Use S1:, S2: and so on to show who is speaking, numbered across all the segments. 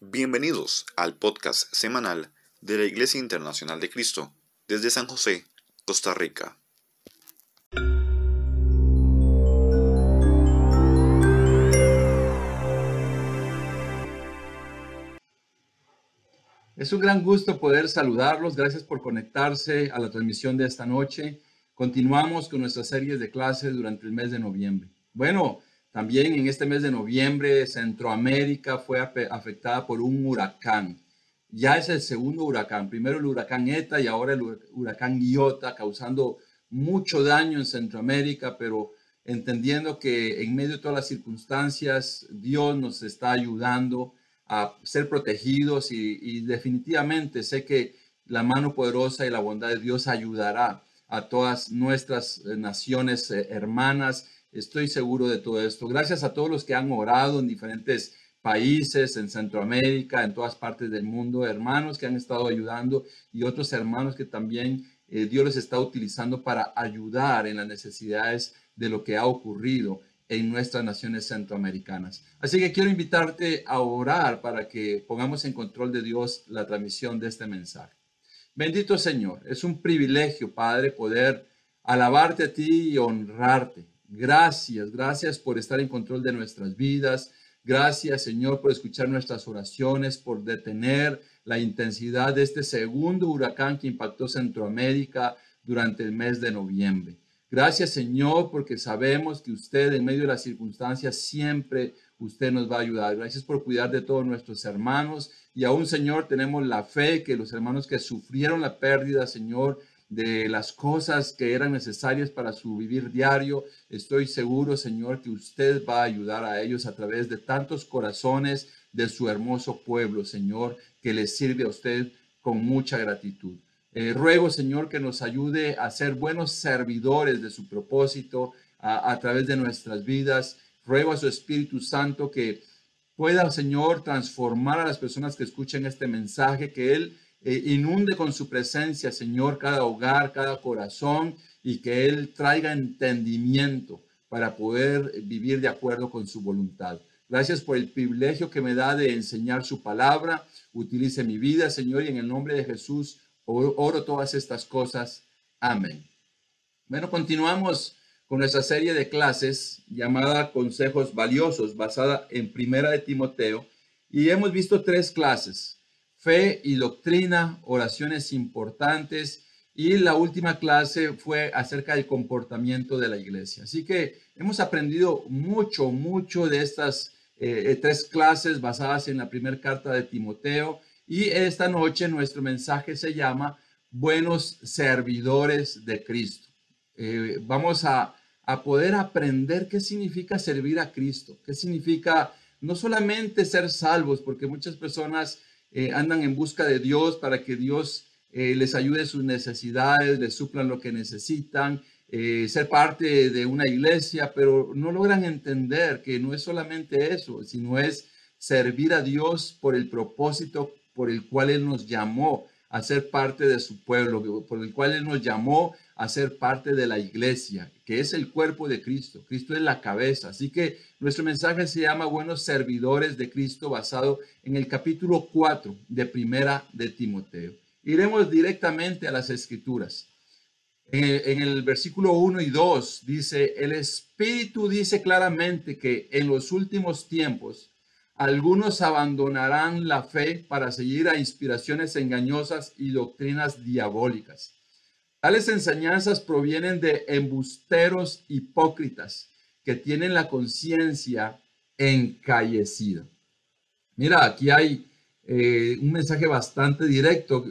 S1: Bienvenidos al podcast semanal de la Iglesia Internacional de Cristo desde San José, Costa Rica.
S2: Es un gran gusto poder saludarlos. Gracias por conectarse a la transmisión de esta noche. Continuamos con nuestras series de clases durante el mes de noviembre. Bueno, también en este mes de noviembre Centroamérica fue afectada por un huracán. Ya es el segundo huracán. Primero el huracán ETA y ahora el huracán Iota, causando mucho daño en Centroamérica, pero entendiendo que en medio de todas las circunstancias Dios nos está ayudando a ser protegidos y, definitivamente sé que la mano poderosa y la bondad de Dios ayudará a todas nuestras eh, naciones eh, hermanas. Estoy seguro de todo esto. Gracias a todos los que han orado en diferentes países, en Centroamérica, en todas partes del mundo, hermanos que han estado ayudando y otros hermanos que también eh, Dios les está utilizando para ayudar en las necesidades de lo que ha ocurrido en nuestras naciones centroamericanas. Así que quiero invitarte a orar para que pongamos en control de Dios la transmisión de este mensaje. Bendito Señor, es un privilegio, Padre, poder alabarte a ti y honrarte. Gracias, gracias por estar en control de nuestras vidas. Gracias, Señor, por escuchar nuestras oraciones, por detener la intensidad de este segundo huracán que impactó Centroamérica durante el mes de noviembre. Gracias Señor porque sabemos que usted en medio de las circunstancias siempre usted nos va a ayudar. Gracias por cuidar de todos nuestros hermanos y aún Señor tenemos la fe que los hermanos que sufrieron la pérdida Señor de las cosas que eran necesarias para su vivir diario. Estoy seguro, Señor, que usted va a ayudar a ellos a través de tantos corazones de su hermoso pueblo, Señor, que les sirve a usted con mucha gratitud. Eh, ruego, Señor, que nos ayude a ser buenos servidores de su propósito a, través de nuestras vidas. Ruego a su Espíritu Santo que pueda, Señor, transformar a las personas que escuchen este mensaje, que Él eh, inunde con su presencia, Señor, cada hogar, cada corazón y que Él traiga entendimiento para poder vivir de acuerdo con su voluntad. Gracias por el privilegio que me da de enseñar su palabra. Utilice mi vida, Señor, y en el nombre de Jesús Oro todas estas cosas. Amén. Bueno, continuamos con nuestra serie de clases llamada Consejos Valiosos, basada en Primera de Timoteo. Y hemos visto tres clases, fe y doctrina, oraciones importantes. Y la última clase fue acerca del comportamiento de la iglesia. Así que hemos aprendido mucho, mucho de estas eh, tres clases basadas en la primera carta de Timoteo y esta noche nuestro mensaje se llama Buenos Servidores de Cristo. Eh, vamos a, poder aprender qué significa servir a Cristo, qué significa no solamente ser salvos, porque muchas personas eh, andan en busca de Dios para que Dios eh, les ayude sus necesidades, les suplan lo que necesitan, ser parte de una iglesia, pero no logran entender que no es solamente eso, sino es servir a Dios por el propósito por el cual Él nos llamó a ser parte de su pueblo, por el cual Él nos llamó a ser parte de la iglesia, que es el cuerpo de Cristo. Cristo es la cabeza. Así que nuestro mensaje se llama Buenos Servidores de Cristo, basado en el capítulo 4 de Primera de Timoteo. Iremos directamente a las escrituras. En el, versículo 1 y 2 dice, el Espíritu dice claramente que en los últimos tiempos algunos abandonarán la fe para seguir a inspiraciones engañosas y doctrinas diabólicas. Tales enseñanzas provienen de embusteros hipócritas que tienen la conciencia encallecida. Mira, aquí hay eh, un mensaje bastante directo.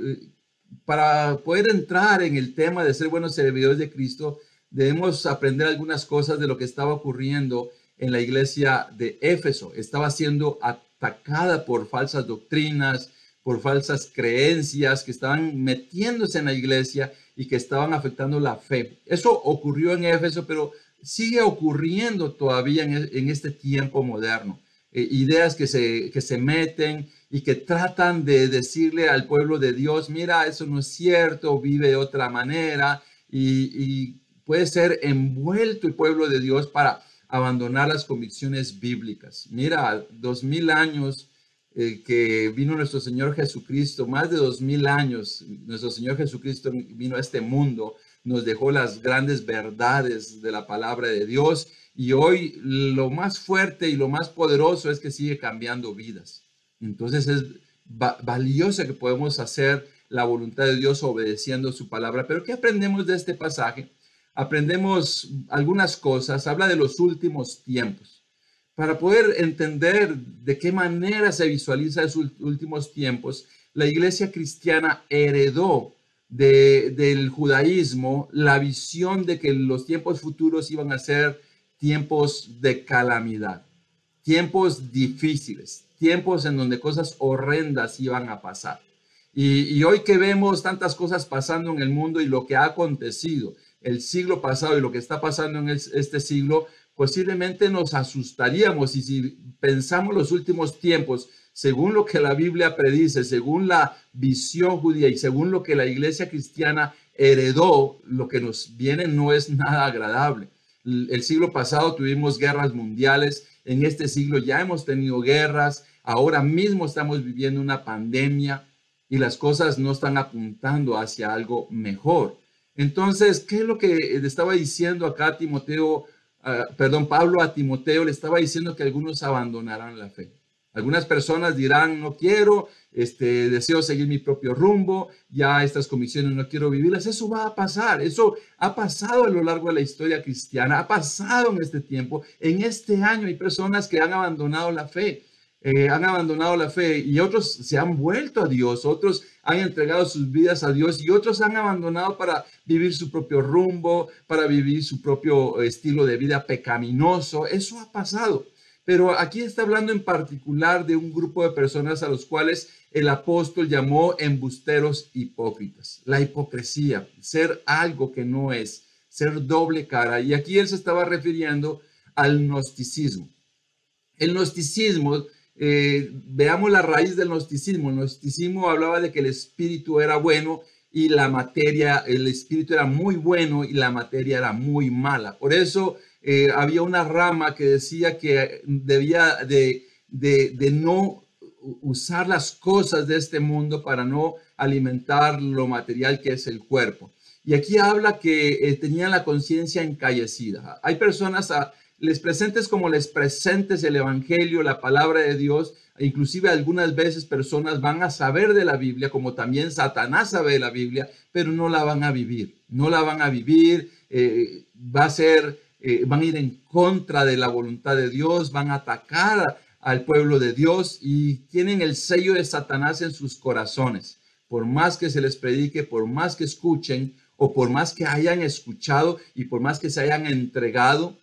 S2: Para poder entrar en el tema de ser buenos servidores de Cristo, debemos aprender algunas cosas de lo que estaba ocurriendo en la iglesia de Éfeso. Estaba siendo atacada por falsas doctrinas, por falsas creencias que estaban metiéndose en la iglesia y que estaban afectando la fe. Eso ocurrió en Éfeso, pero sigue ocurriendo todavía en, este tiempo moderno. Eh, ideas que se, que se meten y que tratan de decirle al pueblo de Dios, mira, eso no es cierto, vive de otra manera y puede ser envuelto el pueblo de Dios para abandonar las convicciones bíblicas. Mira, dos mil años eh, que vino nuestro Señor Jesucristo, más de dos mil años, nuestro Señor Jesucristo vino a este mundo, nos dejó las grandes verdades de la palabra de Dios y hoy lo más fuerte y lo más poderoso es que sigue cambiando vidas. Entonces es valioso que podemos hacer la voluntad de Dios obedeciendo su palabra. Pero ¿qué aprendemos de este pasaje? Aprendemos algunas cosas, habla de los últimos tiempos. Para poder entender de qué manera se visualiza esos últimos tiempos, la iglesia cristiana heredó del judaísmo la visión de que los tiempos futuros iban a ser tiempos de calamidad, tiempos difíciles, tiempos en donde cosas horrendas iban a pasar. Y, hoy que vemos tantas cosas pasando en el mundo y lo que ha acontecido el siglo pasado y lo que está pasando en este siglo, posiblemente nos asustaríamos y si pensamos los últimos tiempos, según lo que la Biblia predice, según la visión judía y según lo que la iglesia cristiana heredó, lo que nos viene no es nada agradable. El siglo pasado tuvimos guerras mundiales, en este siglo ya hemos tenido guerras, ahora mismo estamos viviendo una pandemia, y las cosas no están apuntando hacia algo mejor. Entonces, ¿qué es lo que estaba diciendo acá Timoteo, ah, perdón, Pablo a Timoteo? Le estaba diciendo que algunos abandonarán la fe. Algunas personas dirán, no quiero, este, deseo seguir mi propio rumbo, ya estas comisiones no quiero vivirlas. Eso va a pasar, eso ha pasado a lo largo de la historia cristiana, ha pasado en este tiempo. En este año hay personas que han abandonado la fe. Eh, han abandonado la fe y otros se han vuelto a Dios, otros han entregado sus vidas a Dios y otros han abandonado para vivir su propio rumbo, para vivir su propio estilo de vida pecaminoso. Eso ha pasado. Pero aquí está hablando en particular de un grupo de personas a los cuales el apóstol llamó embusteros hipócritas. La hipocresía, ser algo que no es, ser doble cara. Y aquí él se estaba refiriendo al gnosticismo. El gnosticismo eh, veamos la raíz del gnosticismo. El gnosticismo hablaba de que el espíritu era bueno y la materia, el espíritu era muy bueno y la materia era muy mala. Por eso eh, había una rama que decía que debía de, de, no usar las cosas de este mundo para no alimentar lo material que es el cuerpo. Y aquí habla que eh, tenían la conciencia encallecida. Hay personas a, les presentes como les presentes el Evangelio, la palabra de Dios, e inclusive algunas veces personas van a saber de la Biblia, como también Satanás sabe de la Biblia, pero no la van a vivir, no la van a vivir, eh, va a ser, eh, van a ir en contra de la voluntad de Dios, van a atacar al pueblo de Dios y tienen el sello de Satanás en sus corazones. Por más que se les predique, por más que escuchen o por más que hayan escuchado y por más que se hayan entregado,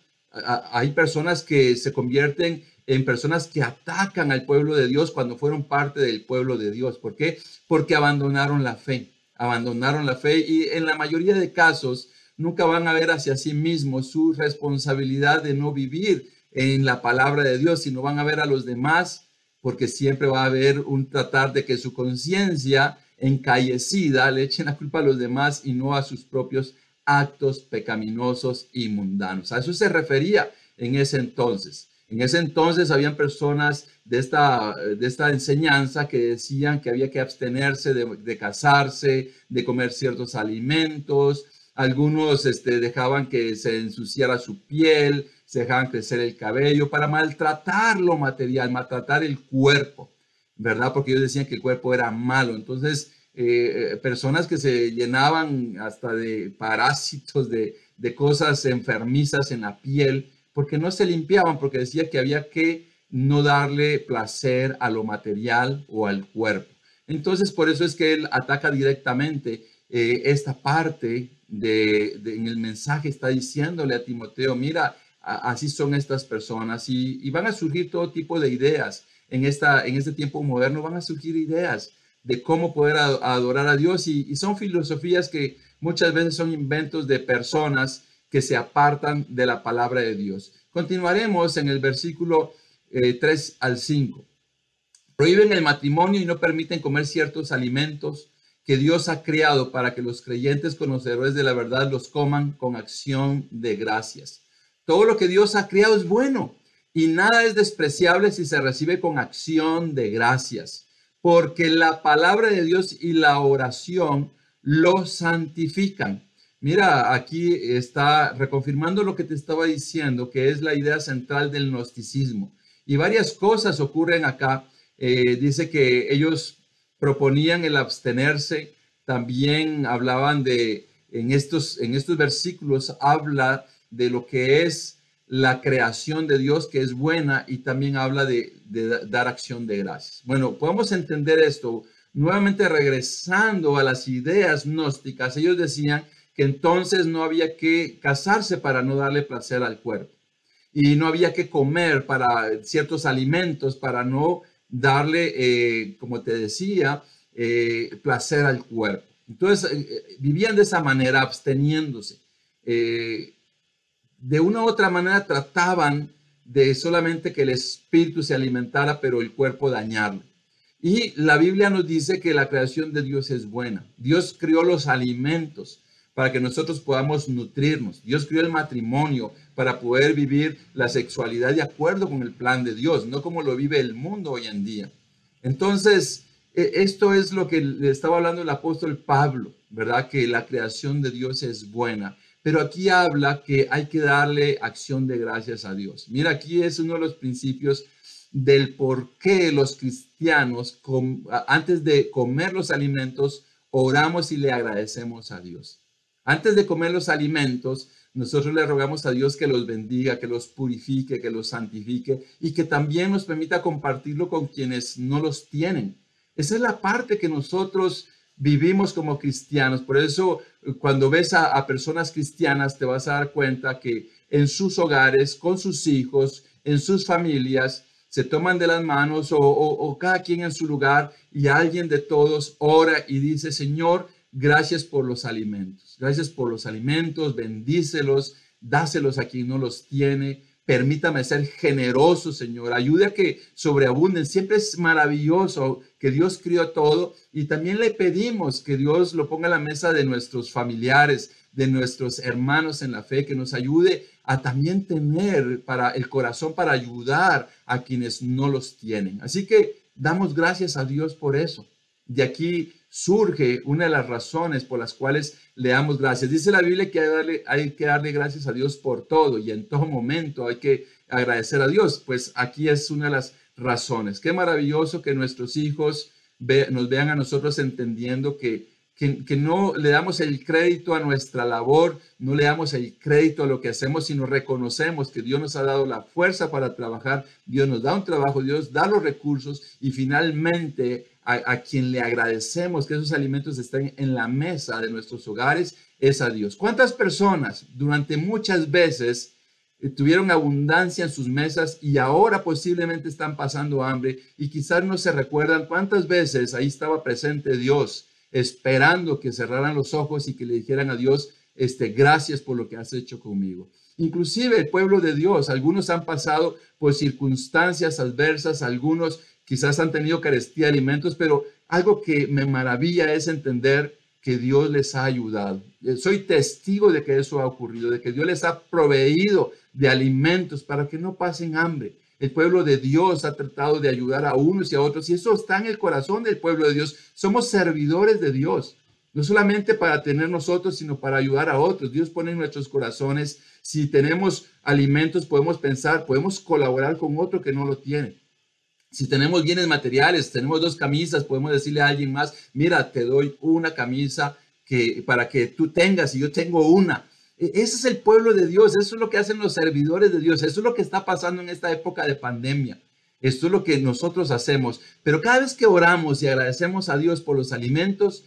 S2: hay personas que se convierten en personas que atacan al pueblo de Dios cuando fueron parte del pueblo de Dios. ¿Por qué? Porque abandonaron la fe, abandonaron la fe y en la mayoría de casos nunca van a ver hacia sí mismos su responsabilidad de no vivir en la palabra de Dios, sino van a ver a los demás porque siempre va a haber un tratar de que su conciencia encallecida le echen la culpa a los demás y no a sus propios actos pecaminosos y mundanos. A eso se refería en ese entonces. En ese entonces habían personas de esta, de esta enseñanza que decían que había que abstenerse de, casarse, de comer ciertos alimentos. Algunos este, dejaban que se ensuciara su piel, se dejaban crecer el cabello para maltratar lo material, maltratar el cuerpo, ¿verdad? Porque ellos decían que el cuerpo era malo. Entonces, eh, eh, personas que se llenaban hasta de parásitos, de, de cosas enfermizas en la piel, porque no se limpiaban, porque decía que había que no darle placer a lo material o al cuerpo. Entonces, por eso es que él ataca directamente eh, esta parte de, en el mensaje, está diciéndole a Timoteo, mira, así son estas personas y, y, van a surgir todo tipo de ideas. En, esta, en este tiempo moderno van a surgir ideas de cómo poder adorar a Dios y, son filosofías que muchas veces son inventos de personas que se apartan de la palabra de Dios. Continuaremos en el versículo 3 eh, al 5. Prohíben el matrimonio y no permiten comer ciertos alimentos que Dios ha creado para que los creyentes conocedores de la verdad los coman con acción de gracias. Todo lo que Dios ha creado es bueno y nada es despreciable si se recibe con acción de gracias, porque la palabra de Dios y la oración lo santifican. Mira, aquí está reconfirmando lo que te estaba diciendo, que es la idea central del gnosticismo. Y varias cosas ocurren acá. Eh, dice que ellos proponían el abstenerse, también hablaban de, en estos, en estos versículos habla de lo que es la creación de Dios, que es buena, y también habla de, dar acción de gracias. Bueno, podemos entender esto. Nuevamente regresando a las ideas gnósticas, ellos decían que entonces no había que casarse para no darle placer al cuerpo y no había que comer para ciertos alimentos para no darle, eh, como te decía, eh, placer al cuerpo. Entonces eh, vivían de esa manera, absteniéndose. De una u otra manera trataban de solamente que el espíritu se alimentara, pero el cuerpo dañarlo. Y la Biblia nos dice que la creación de Dios es buena. Dios creó los alimentos para que nosotros podamos nutrirnos. Dios creó el matrimonio para poder vivir la sexualidad de acuerdo con el plan de Dios, no como lo vive el mundo hoy en día. Entonces, e, esto es lo que le estaba hablando el apóstol Pablo, ¿verdad? Que la creación de Dios es buena. Pero aquí habla que hay que darle acción de gracias a Dios. Mira, aquí es uno de los principios del por qué los cristianos, antes de comer los alimentos, oramos y le agradecemos a Dios. Antes de comer los alimentos, nosotros le rogamos a Dios que los bendiga, que los purifique, que los santifique y que también nos permita compartirlo con quienes no los tienen. Esa es la parte que nosotros vivimos como cristianos. Por eso, cuando ves a, personas cristianas, te vas a dar cuenta que en sus hogares, con sus hijos, en sus familias, se toman de las manos o, o cada quien en su lugar y alguien de todos ora y dice, Señor, Gracias por los alimentos. Gracias por los alimentos. Bendícelos. Dáselos a quien no los tiene. Permítame ser generoso, Señor. Ayude a que sobreabunden. Siempre es maravilloso que Dios crió todo y también le pedimos que Dios lo ponga a la mesa de nuestros familiares, de nuestros hermanos en la fe, que nos ayude a también tener para el corazón para ayudar a quienes no los tienen. Así que damos gracias a Dios por eso. De aquí surge una de las razones por las cuales le damos gracias. Dice la Biblia que hay, que darle gracias a Dios por todo y en todo momento hay que agradecer a Dios. Pues aquí es una de las razones. Qué maravilloso que nuestros hijos nos vean a nosotros entendiendo que, que, que, no le damos el crédito a nuestra labor, no le damos el crédito a lo que hacemos, sino reconocemos que Dios nos ha dado la fuerza para trabajar, Dios nos da un trabajo, Dios da los recursos y finalmente a, quien le agradecemos que esos alimentos estén en la mesa de nuestros hogares es a Dios. ¿Cuántas personas durante muchas veces eh, tuvieron abundancia en sus mesas y ahora posiblemente están pasando hambre y quizás no se recuerdan cuántas veces ahí estaba presente Dios esperando que cerraran los ojos y que le dijeran a Dios, este, gracias por lo que has hecho conmigo. Inclusive el pueblo de Dios, algunos han pasado por circunstancias adversas, algunos quizás han tenido carestía de alimentos, pero algo que me maravilla es entender que Dios les ha ayudado. Eh, soy testigo de que eso ha ocurrido, de que Dios les ha proveído de alimentos para que no pasen hambre. El pueblo de Dios ha tratado de ayudar a unos y a otros y eso está en el corazón del pueblo de Dios. Somos servidores de Dios, no solamente para tener nosotros, sino para ayudar a otros. Dios pone en nuestros corazones, si tenemos alimentos, podemos pensar, podemos colaborar con otro que no lo tiene. Si tenemos bienes materiales, tenemos dos camisas, podemos decirle a alguien más, mira, te doy una camisa que, para que tú tengas y yo tengo una. E, ese es el pueblo de Dios, eso es lo que hacen los servidores de Dios, eso es lo que está pasando en esta época de pandemia. Esto es lo que nosotros hacemos. Pero cada vez que oramos y agradecemos a Dios por los alimentos,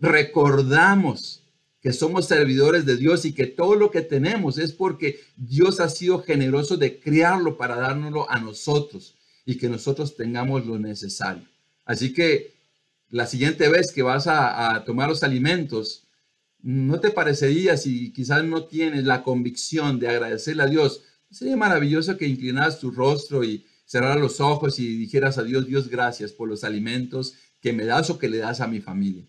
S2: recordamos que somos servidores de Dios y que todo lo que tenemos es porque Dios ha sido generoso de criarlo para dárnoslo a nosotros y que nosotros tengamos lo necesario. Así que la siguiente vez que vas a, tomar los alimentos, ¿no te parecería si quizás no tienes la convicción de agradecerle a Dios? Sería maravilloso que inclinaras tu rostro y cerraras los ojos y dijeras a Dios, Dios, gracias por los alimentos que me das o que le das a mi familia.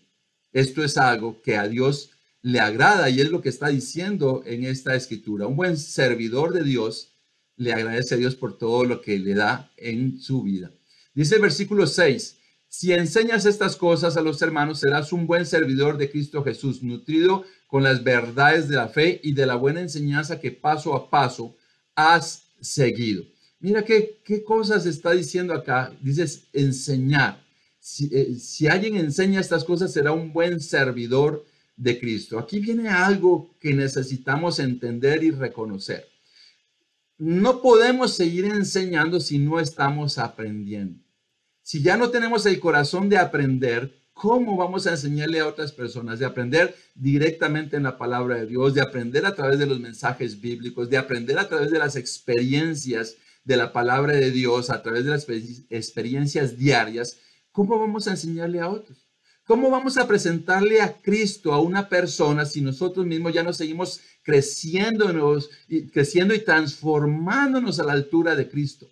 S2: Esto es algo que a Dios le agrada y es lo que está diciendo en esta escritura. Un buen servidor de Dios le agradece a Dios por todo lo que le da en su vida. Dice el versículo 6, si enseñas estas cosas a los hermanos, serás un buen servidor de Cristo Jesús, nutrido con las verdades de la fe y de la buena enseñanza que paso a paso has seguido. Mira qué, qué cosas está diciendo acá. Dices enseñar. Si, eh, si alguien enseña estas cosas, será un buen servidor de Cristo. Aquí viene algo que necesitamos entender y reconocer. No podemos seguir enseñando si no estamos aprendiendo. Si ya no tenemos el corazón de aprender, ¿cómo vamos a enseñarle a otras personas? De aprender directamente en la palabra de Dios, de aprender a través de los mensajes bíblicos, de aprender a través de las experiencias de la palabra de Dios, a través de las experiencias diarias. ¿Cómo vamos a enseñarle a otros? ¿Cómo vamos a presentarle a Cristo a una persona si nosotros mismos ya no seguimos creciéndonos y creciendo y transformándonos a la altura de Cristo?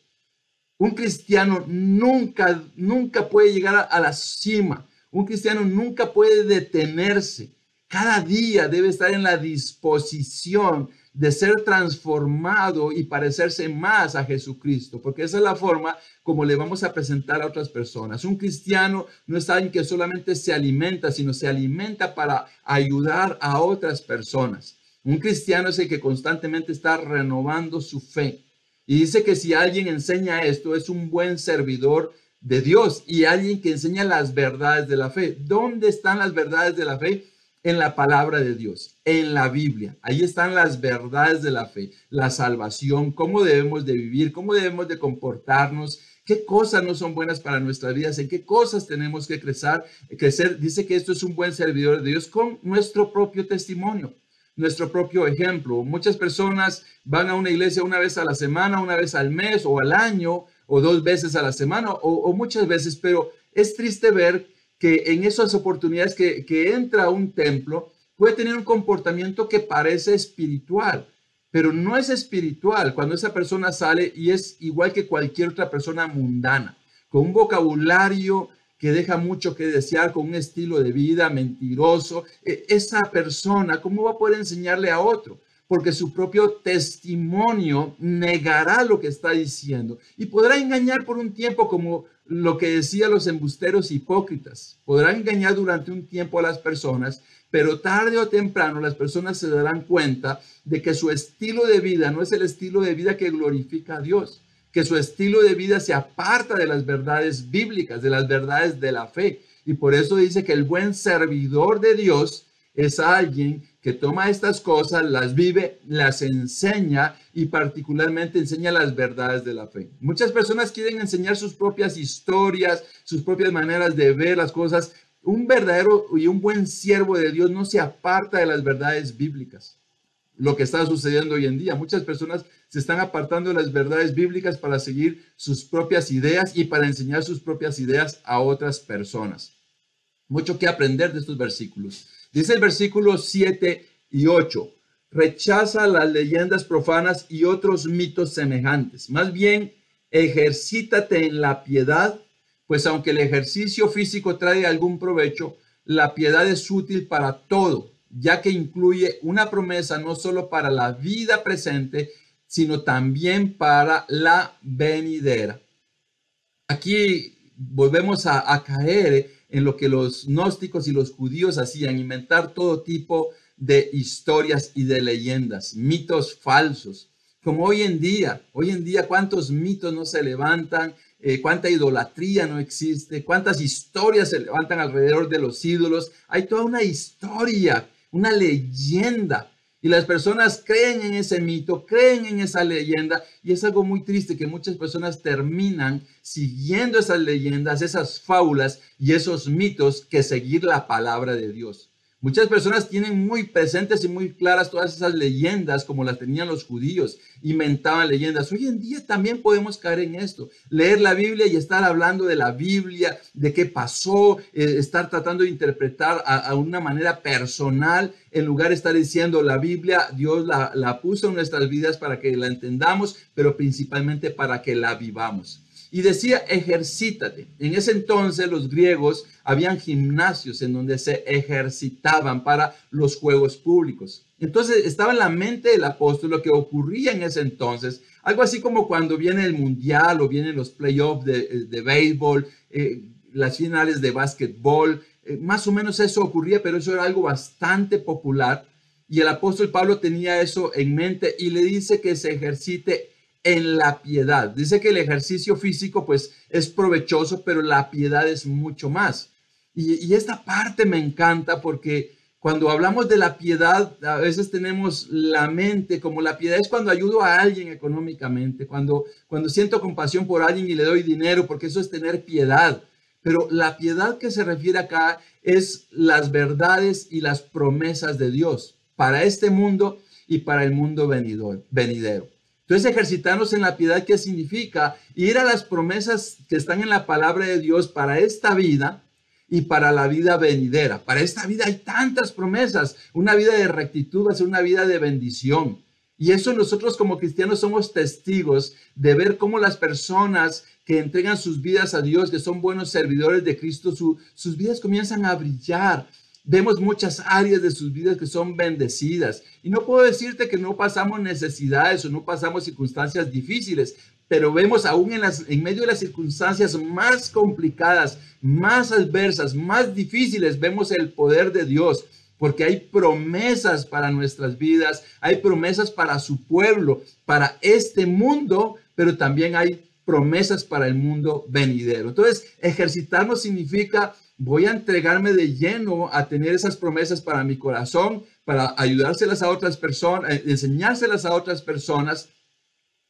S2: Un cristiano nunca, nunca puede llegar a, la cima. Un cristiano nunca puede detenerse. Cada día debe estar en la disposición de ser transformado y parecerse más a Jesucristo, porque esa es la forma como le vamos a presentar a otras personas. Un cristiano no es alguien que solamente se alimenta, sino se alimenta para ayudar a otras personas. Un cristiano es el que constantemente está renovando su fe. Y dice que si alguien enseña esto, es un buen servidor de Dios y alguien que enseña las verdades de la fe. ¿Dónde están las verdades de la fe? En la palabra de Dios, en la Biblia. Ahí están las verdades de la fe, la salvación, cómo debemos de vivir, cómo debemos de comportarnos, qué cosas no son buenas para nuestras vidas, en qué cosas tenemos que crecer. crecer. Dice que esto es un buen servidor de Dios con nuestro propio testimonio nuestro propio ejemplo. Muchas personas van a una iglesia una vez a la semana, una vez al mes o al año o dos veces a la semana o, muchas veces, pero es triste ver que en esas oportunidades que, que entra a un templo puede tener un comportamiento que parece espiritual, pero no es espiritual cuando esa persona sale y es igual que cualquier otra persona mundana, con un vocabulario que deja mucho que desear con un estilo de vida mentiroso, e, esa persona, ¿cómo va a poder enseñarle a otro? Porque su propio testimonio negará lo que está diciendo y podrá engañar por un tiempo como lo que decían los embusteros hipócritas. Podrá engañar durante un tiempo a las personas, pero tarde o temprano las personas se darán cuenta de que su estilo de vida no es el estilo de vida que glorifica a Dios que su estilo de vida se aparta de las verdades bíblicas, de las verdades de la fe. Y por eso dice que el buen servidor de Dios es alguien que toma estas cosas, las vive, las enseña y particularmente enseña las verdades de la fe. Muchas personas quieren enseñar sus propias historias, sus propias maneras de ver las cosas. Un verdadero y un buen siervo de Dios no se aparta de las verdades bíblicas. Lo que está sucediendo hoy en día. Muchas personas se están apartando de las verdades bíblicas para seguir sus propias ideas y para enseñar sus propias ideas a otras personas. Mucho que aprender de estos versículos. Dice el versículo 7 y 8, rechaza las leyendas profanas y otros mitos semejantes. Más bien, ejercítate en la piedad, pues aunque el ejercicio físico trae algún provecho, la piedad es útil para todo, ya que incluye una promesa no solo para la vida presente, sino también para la venidera. Aquí volvemos a, caer en lo que los gnósticos y los judíos hacían, inventar todo tipo de historias y de leyendas, mitos falsos, como hoy en día. Hoy en día, ¿cuántos mitos no se levantan? Eh, ¿Cuánta idolatría no existe? ¿Cuántas historias se levantan alrededor de los ídolos? Hay toda una historia, una leyenda y las personas creen en ese mito, creen en esa leyenda. Y es algo muy triste que muchas personas terminan siguiendo esas leyendas, esas fábulas y esos mitos que seguir la palabra de Dios. Muchas personas tienen muy presentes y muy claras todas esas leyendas como las tenían los judíos, inventaban leyendas. Hoy en día también podemos caer en esto, leer la Biblia y estar hablando de la Biblia, de qué pasó, eh, estar tratando de interpretar a, una manera personal en lugar de estar diciendo la Biblia, Dios la, la puso en nuestras vidas para que la entendamos, pero principalmente para que la vivamos. Y decía, ejercítate. En ese entonces los griegos habían gimnasios en donde se ejercitaban para los juegos públicos. Entonces estaba en la mente del apóstol lo que ocurría en ese entonces, algo así como cuando viene el mundial o vienen los playoffs de, de béisbol, eh, las finales de básquetbol, eh, más o menos eso ocurría, pero eso era algo bastante popular. Y el apóstol Pablo tenía eso en mente y le dice que se ejercite en la piedad. Dice que el ejercicio físico pues es provechoso, pero la piedad es mucho más. Y, esta parte me encanta porque cuando hablamos de la piedad, a veces tenemos la mente como la piedad es cuando ayudo a alguien económicamente, cuando, cuando siento compasión por alguien y le doy dinero, porque eso es tener piedad. Pero la piedad que se refiere acá es las verdades y las promesas de Dios para este mundo y para el mundo venidero. Entonces, ejercitarnos en la piedad, ¿qué significa? Ir a las promesas que están en la palabra de Dios para esta vida y para la vida venidera. Para esta vida hay tantas promesas. Una vida de rectitud va a ser una vida de bendición. Y eso nosotros como cristianos somos testigos de ver cómo las personas que entregan sus vidas a Dios, que son buenos servidores de Cristo, sus vidas comienzan a brillar, Vemos muchas áreas de sus vidas que son bendecidas. Y no puedo decirte que no pasamos necesidades o no pasamos circunstancias difíciles, pero vemos aún en, las, en medio de las circunstancias más complicadas, más adversas, más difíciles, vemos el poder de Dios porque hay promesas para nuestras vidas, hay promesas para su pueblo, para este mundo, pero también hay promesas para el mundo venidero. Entonces, ejercitarnos significa voy a entregarme de lleno a tener esas promesas para mi corazón, para ayudárselas a otras personas, eh, enseñárselas a otras personas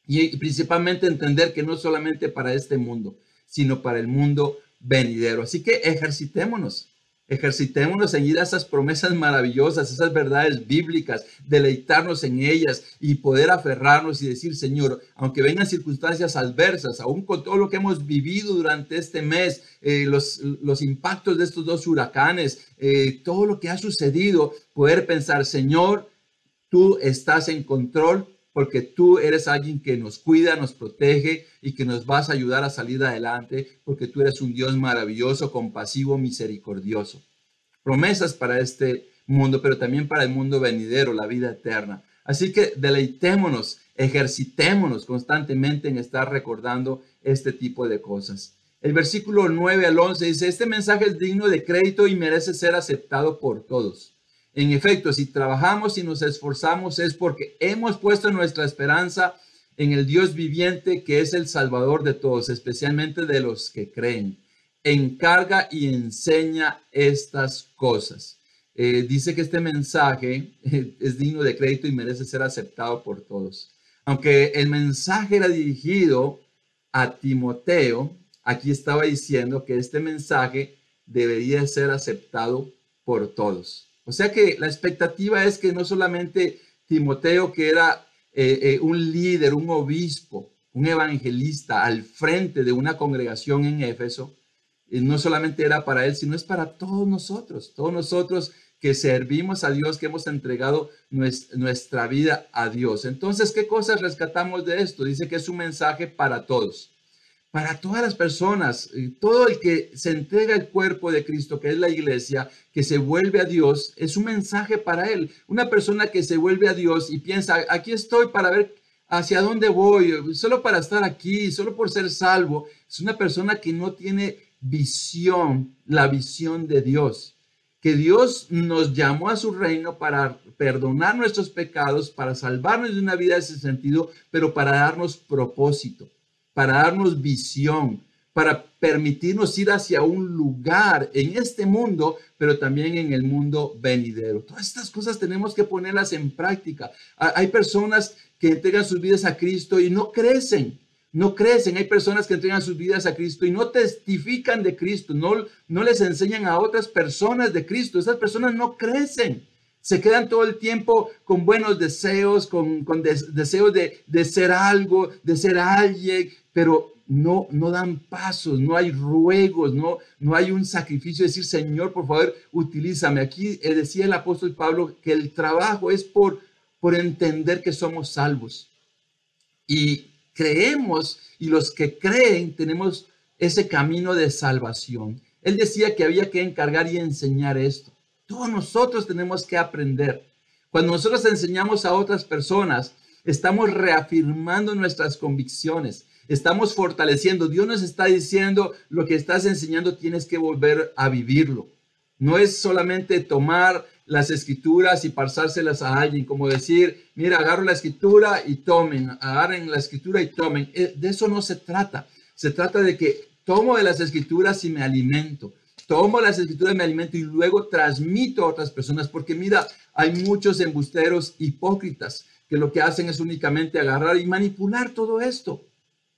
S2: y principalmente entender que no solamente para este mundo, sino para el mundo venidero. Así que ejercitémonos, Ejercitémonos en ir a esas promesas maravillosas, esas verdades bíblicas, deleitarnos en ellas y poder aferrarnos y decir, Señor, aunque vengan circunstancias adversas, aún con todo lo que hemos vivido durante este mes, eh, los, los, impactos de estos dos huracanes, eh, todo lo que ha sucedido, poder pensar, Señor, tú estás en control, porque tú eres alguien que nos cuida, nos protege y que nos vas a ayudar a salir adelante, porque tú eres un Dios maravilloso, compasivo, misericordioso. Promesas para este mundo, pero también para el mundo venidero, la vida eterna. Así que deleitémonos, ejercitémonos constantemente en estar recordando este tipo de cosas. El versículo 9 al 11 dice, este mensaje es digno de crédito y merece ser aceptado por todos. En efecto, si trabajamos y nos esforzamos es porque hemos puesto nuestra esperanza en el Dios viviente que es el Salvador de todos, especialmente de los que creen. Encarga y enseña estas cosas. Eh, dice que este mensaje es digno de crédito y merece ser aceptado por todos. Aunque el mensaje era dirigido a Timoteo, aquí estaba diciendo que este mensaje debería ser aceptado por todos. O sea que la expectativa es que no solamente Timoteo, que era eh, eh, un líder, un obispo, un evangelista al frente de una congregación en Éfeso, y no solamente era para él, sino es para todos nosotros, todos nosotros que servimos a Dios, que hemos entregado nuestra vida a Dios. Entonces, ¿qué cosas rescatamos de esto? Dice que es un mensaje para todos para todas las personas, todo el que se entrega el cuerpo de Cristo, que es la iglesia, que se vuelve a Dios, es un mensaje para él. Una persona que se vuelve a Dios y piensa, aquí estoy para ver hacia dónde voy, solo para estar aquí, solo por ser salvo, es una persona que no tiene visión, la visión de Dios. Que Dios nos llamó a su reino para perdonar nuestros pecados, para salvarnos de una vida de ese sentido, pero para darnos propósito para darnos visión, para permitirnos ir hacia un lugar en este mundo, pero también en el mundo venidero. Todas estas cosas tenemos que ponerlas en práctica. Hay personas que entregan sus vidas a Cristo y no crecen, no crecen. Hay personas que entregan sus vidas a Cristo y no testifican de Cristo, no, no les enseñan a otras personas de Cristo. Esas personas no crecen se quedan todo el tiempo con buenos deseos, con, deseos de, de, ser algo, de ser alguien, pero no, no dan pasos, no hay ruegos, no, no hay un sacrificio, decir, Señor, por favor, utilízame. Aquí eh, decía el apóstol Pablo que el trabajo es por, por entender que somos salvos. Y creemos y los que creen tenemos ese camino de salvación. Él decía que había que encargar y enseñar esto. Todos nosotros tenemos que aprender. Cuando nosotros enseñamos a otras personas, estamos reafirmando nuestras convicciones, estamos fortaleciendo. Dios nos está diciendo, lo que estás enseñando tienes que volver a vivirlo. No es solamente tomar las escrituras y pasárselas a alguien, como decir, mira, agarro la escritura y tomen, agarren la escritura y tomen. Eh, de eso no se trata. Se trata de que tomo de las escrituras y me alimento. Tomo las escrituras y me alimento y luego transmito a otras personas, porque mira, hay muchos embusteros hipócritas que lo que hacen es únicamente agarrar y manipular todo esto.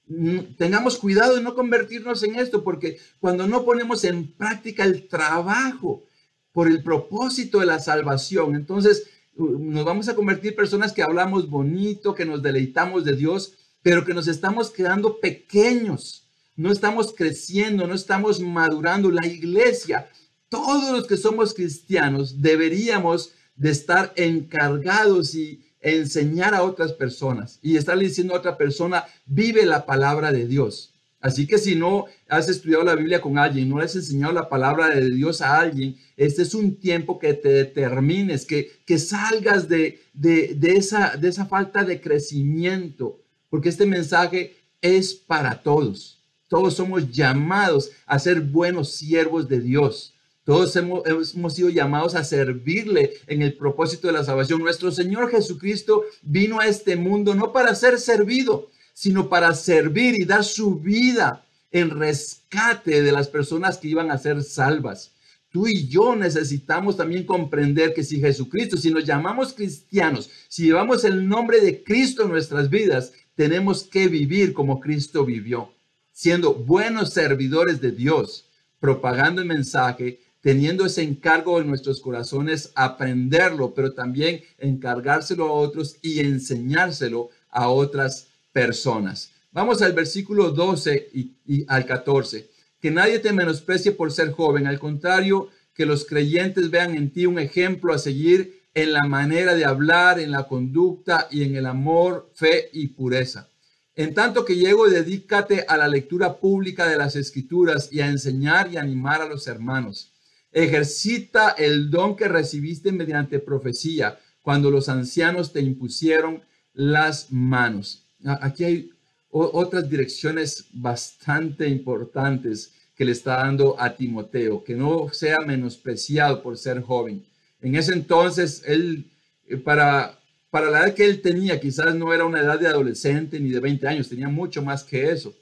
S2: Mm, tengamos cuidado de no convertirnos en esto, porque cuando no ponemos en práctica el trabajo por el propósito de la salvación, entonces nos vamos a convertir personas que hablamos bonito, que nos deleitamos de Dios, pero que nos estamos quedando pequeños, no estamos creciendo, no estamos madurando. La iglesia, todos los que somos cristianos, deberíamos de estar encargados y enseñar a otras personas y estarle diciendo a otra persona, vive la palabra de Dios. Así que si no has estudiado la Biblia con alguien, no le has enseñado la palabra de Dios a alguien, este es un tiempo que te determines, que, que salgas de, de, esa, de esa falta de crecimiento, porque este mensaje es para todos. Todos somos llamados a ser buenos siervos de Dios. Todos hemos, sido llamados a servirle en el propósito de la salvación. Nuestro Señor Jesucristo vino a este mundo no para ser servido, sino para servir y dar su vida en rescate de las personas que iban a ser salvas. Tú y yo necesitamos también comprender que si Jesucristo, si nos llamamos cristianos, si llevamos el nombre de Cristo en nuestras vidas, tenemos que vivir como Cristo vivió, siendo buenos servidores de Dios, propagando el mensaje teniendo ese encargo en nuestros corazones, aprenderlo, pero también encargárselo a otros y enseñárselo a otras personas. Vamos al versículo 12 y, al 14. Que nadie te menosprecie por ser joven, al contrario, que los creyentes vean en ti un ejemplo a seguir en la manera de hablar, en la conducta y en el amor, fe y pureza. En tanto que llego, dedícate a la lectura pública de las escrituras y a enseñar y animar a los hermanos. Ejercita el don que recibiste mediante profecía cuando los ancianos te impusieron las manos. Aquí hay otras direcciones bastante importantes que le está dando a Timoteo, que no sea menospreciado por ser joven. En ese entonces, él, eh, para, para la edad que él tenía, quizás no era una edad de adolescente ni de 20 años, tenía mucho más que eso,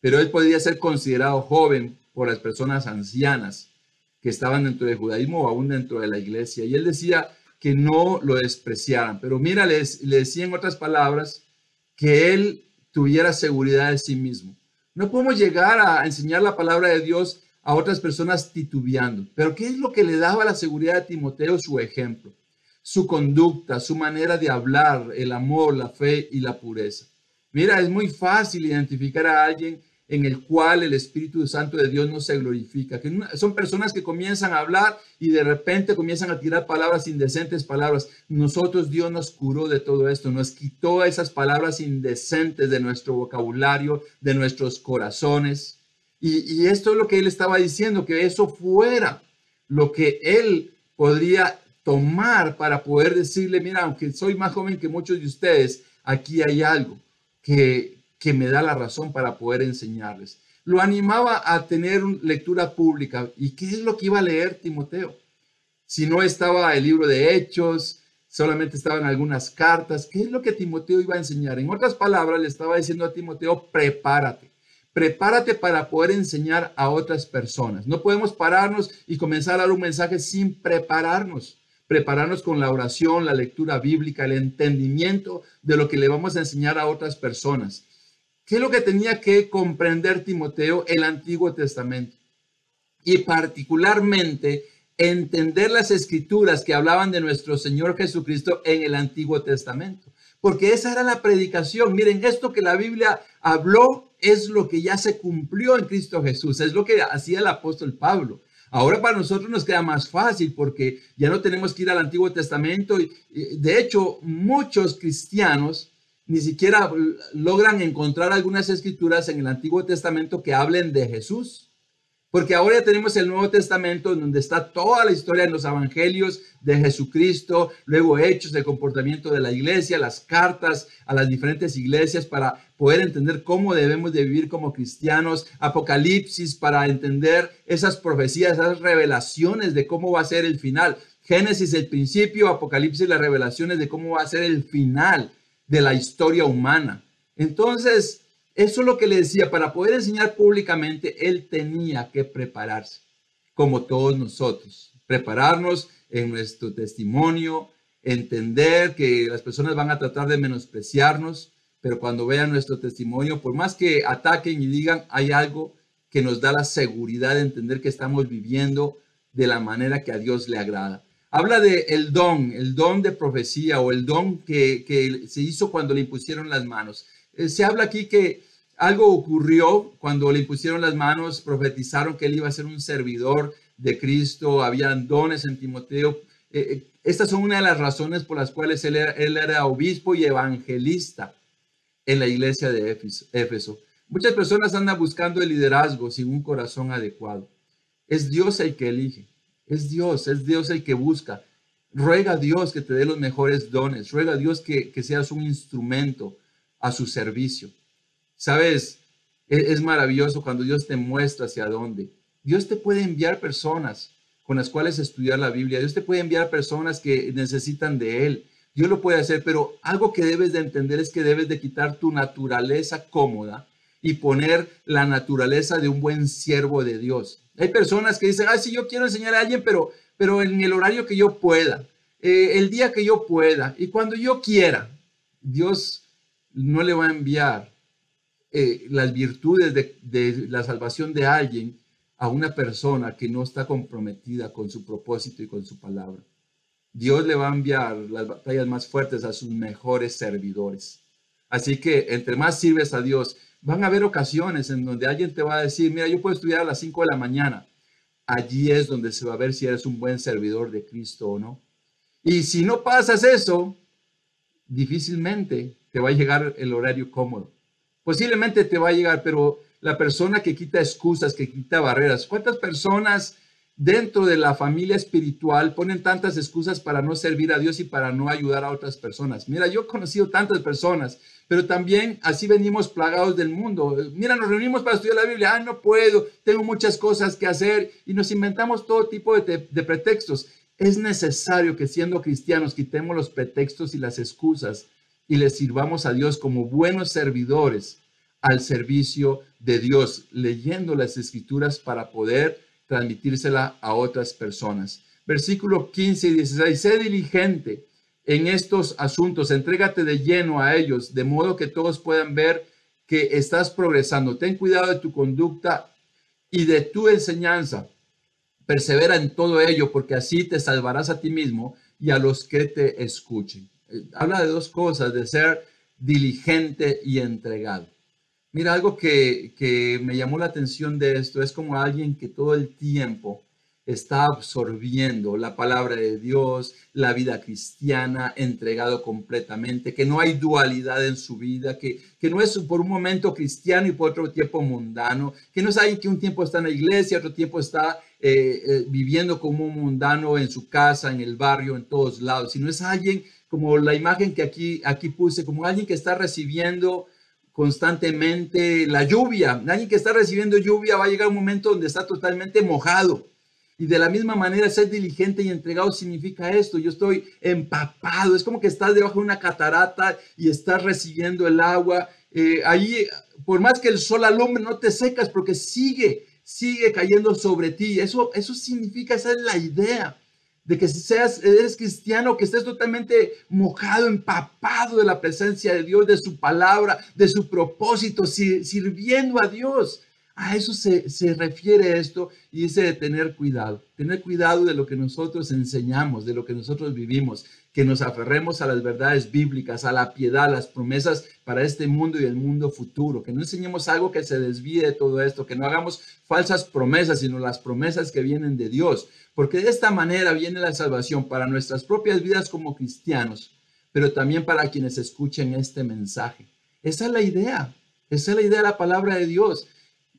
S2: pero él podía ser considerado joven por las personas ancianas estaban dentro del judaísmo o aún dentro de la iglesia. Y él decía que no lo despreciaran. Pero mira, le, le decía en otras palabras que él tuviera seguridad de sí mismo. No podemos llegar a enseñar la palabra de Dios a otras personas titubeando. Pero ¿qué es lo que le daba la seguridad a Timoteo? Su ejemplo, su conducta, su manera de hablar, el amor, la fe y la pureza. Mira, es muy fácil identificar a alguien en el cual el Espíritu Santo de Dios no se glorifica. Que son personas que comienzan a hablar y de repente comienzan a tirar palabras indecentes, palabras. Nosotros Dios nos curó de todo esto, nos quitó esas palabras indecentes de nuestro vocabulario, de nuestros corazones. Y, y esto es lo que él estaba diciendo, que eso fuera lo que él podría tomar para poder decirle, mira, aunque soy más joven que muchos de ustedes, aquí hay algo que, que me da la razón para poder enseñarles. Lo animaba a tener lectura pública. ¿Y qué es lo que iba a leer Timoteo? Si no estaba el libro de Hechos, solamente estaban algunas cartas, ¿qué es lo que Timoteo iba a enseñar? En otras palabras, le estaba diciendo a Timoteo, prepárate. Prepárate para poder enseñar a otras personas. No podemos pararnos y comenzar a dar un mensaje sin prepararnos prepararnos con la oración, la lectura bíblica, el entendimiento de lo que le vamos a enseñar a otras personas. ¿Qué es lo que tenía que comprender Timoteo el Antiguo Testamento? Y particularmente entender las escrituras que hablaban de nuestro Señor Jesucristo en el Antiguo Testamento. Porque esa era la predicación. Miren, esto que la Biblia habló es lo que ya se cumplió en Cristo Jesús. Es lo que hacía el apóstol Pablo. Ahora para nosotros nos queda más fácil porque ya no tenemos que ir al Antiguo Testamento. De hecho, muchos cristianos ni siquiera logran encontrar algunas escrituras en el Antiguo Testamento que hablen de Jesús. Porque ahora ya tenemos el Nuevo Testamento donde está toda la historia en los evangelios de Jesucristo, luego hechos del comportamiento de la iglesia, las cartas a las diferentes iglesias para poder entender cómo debemos de vivir como cristianos, Apocalipsis para entender esas profecías, esas revelaciones de cómo va a ser el final. Génesis el principio, Apocalipsis las revelaciones de cómo va a ser el final de la historia humana. Entonces, eso es lo que le decía, para poder enseñar públicamente, él tenía que prepararse, como todos nosotros, prepararnos en nuestro testimonio, entender que las personas van a tratar de menospreciarnos, pero cuando vean nuestro testimonio, por más que ataquen y digan, hay algo que nos da la seguridad de entender que estamos viviendo de la manera que a Dios le agrada. Habla de el don, el don de profecía o el don que, que se hizo cuando le impusieron las manos. Eh, se habla aquí que algo ocurrió cuando le impusieron las manos, profetizaron que él iba a ser un servidor de Cristo, habían dones en Timoteo. Eh, eh, estas son una de las razones por las cuales él era, obispo y evangelista en la iglesia de Éfeso. Muchas personas andan buscando el liderazgo sin un corazón adecuado. Es Dios el que elige, es Dios, es Dios el que busca. Ruega a Dios que te dé los mejores dones, ruega a Dios que, que seas un instrumento a su servicio. Sabes, e-, es, maravilloso cuando Dios te muestra hacia dónde. Dios te puede enviar personas con las cuales estudiar la Biblia. Dios te puede enviar personas que necesitan de Él. Dios lo puede hacer, pero algo que debes de entender es que debes de quitar tu naturaleza cómoda y poner la naturaleza de un buen siervo de Dios. Hay personas que dicen, ah, sí, yo quiero enseñar a alguien, pero, pero en el horario que yo pueda, eh, el día que yo pueda y cuando yo quiera. Dios no le va a enviar eh, las virtudes de, la salvación de alguien a una persona que no está comprometida con su propósito y con su palabra. Dios le va a enviar las batallas más fuertes a sus mejores servidores. Así que entre más sirves a Dios, van a haber ocasiones en donde alguien te va a decir, mira, yo puedo estudiar a las 5 de la mañana. Allí es donde se va a ver si eres un buen servidor de Cristo o no. Y si no pasas eso, difícilmente te va a llegar el horario cómodo. Posiblemente te va a llegar, pero la persona que quita excusas, que quita barreras, ¿cuántas personas dentro de la familia espiritual ponen tantas excusas para no servir a Dios y para no ayudar a otras personas? Mira, yo he conocido tantas personas, pero también así venimos plagados del mundo. Mira, nos reunimos para estudiar la Biblia, ah, no puedo, tengo muchas cosas que hacer y nos inventamos todo tipo de, de pretextos. Es necesario que siendo cristianos quitemos los pretextos y las excusas y le sirvamos a Dios como buenos servidores al servicio de Dios, leyendo las escrituras para poder transmitírsela a otras personas. Versículo 15 y 16, sé diligente en estos asuntos, entrégate de lleno a ellos, de modo que todos puedan ver que estás progresando. Ten cuidado de tu conducta y de tu enseñanza. Persevera en todo ello, porque así te salvarás a ti mismo y a los que te escuchen habla de dos cosas, de ser diligente y entregado. Mira, algo que, que, me llamó la atención de esto es como alguien que todo el tiempo está absorbiendo la palabra de Dios, la vida cristiana, entregado completamente, que no hay dualidad en su vida, que, que no es por un momento cristiano y por otro tiempo mundano, que no es alguien que un tiempo está en la iglesia, otro tiempo está eh, eh, viviendo como un mundano en su casa, en el barrio, en todos lados, sino es alguien como la imagen que aquí, aquí puse, como alguien que está recibiendo constantemente la lluvia. Alguien que está recibiendo lluvia va a llegar un momento donde está totalmente mojado. Y de la misma manera, ser diligente y entregado significa esto. Yo estoy empapado. Es como que estás debajo de una catarata y estás recibiendo el agua. Eh, ahí, por más que el sol alumbre, no te secas porque sigue, sigue cayendo sobre ti. Eso, eso significa, esa es la idea de que seas, eres cristiano, que estés totalmente mojado, empapado de la presencia de Dios, de su palabra, de su propósito, sirviendo a Dios. A eso se, se, refiere esto y dice de tener cuidado, tener cuidado de lo que nosotros enseñamos, de lo que nosotros vivimos, que nos aferremos a las verdades bíblicas, a la piedad, a las promesas para este mundo y el mundo futuro, que no enseñemos algo que se desvíe de todo esto, que no hagamos falsas promesas, sino las promesas que vienen de Dios, porque de esta manera viene la salvación para nuestras propias vidas como cristianos, pero también para quienes escuchen este mensaje. Esa es la idea, esa es la idea de la palabra de Dios.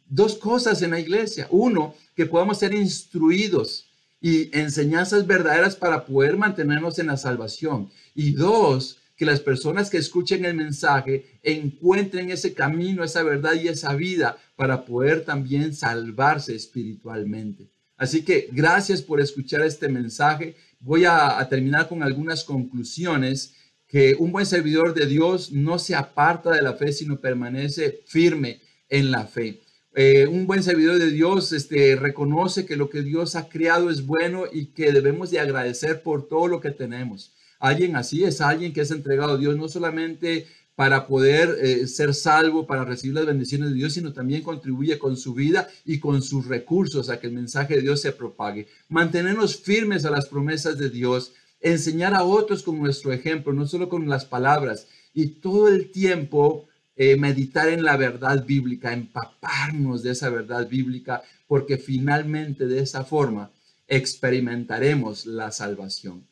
S2: Dos cosas en la iglesia. Uno, que podamos ser instruidos y enseñanzas verdaderas para poder mantenernos en la salvación. Y dos, que las personas que escuchen el mensaje encuentren ese camino, esa verdad y esa vida para poder también salvarse espiritualmente. Así que gracias por escuchar este mensaje. Voy a, terminar con algunas conclusiones que un buen servidor de Dios no se aparta de la fe, sino permanece firme en la fe. Eh, un buen servidor de Dios este, reconoce que lo que Dios ha creado es bueno y que debemos de agradecer por todo lo que tenemos. Alguien así es alguien que es entregado a Dios no solamente para poder eh, ser salvo, para recibir las bendiciones de Dios, sino también contribuye con su vida y con sus recursos a que el mensaje de Dios se propague. Mantenernos firmes a las promesas de Dios, enseñar a otros con nuestro ejemplo, no solo con las palabras, y todo el tiempo eh, meditar en la verdad bíblica, empaparnos de esa verdad bíblica, porque finalmente de esa forma experimentaremos la salvación.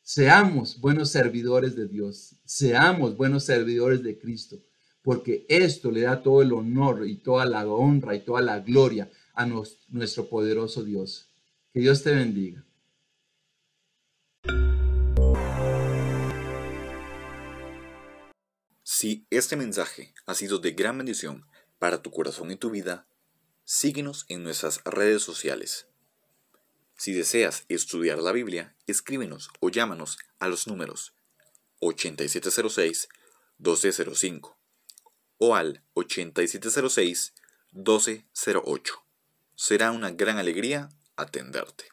S2: Seamos buenos servidores de Dios, seamos buenos servidores de Cristo, porque esto le da todo el honor y toda la honra y toda la gloria a nuestro poderoso Dios. Que Dios te bendiga.
S1: Si este mensaje ha sido de gran bendición para tu corazón y tu vida, síguenos en nuestras redes sociales si deseas estudiar la Biblia, escríbenos o llámanos a los números 8706-1205 o al 8706-1208. Será una gran alegría atenderte.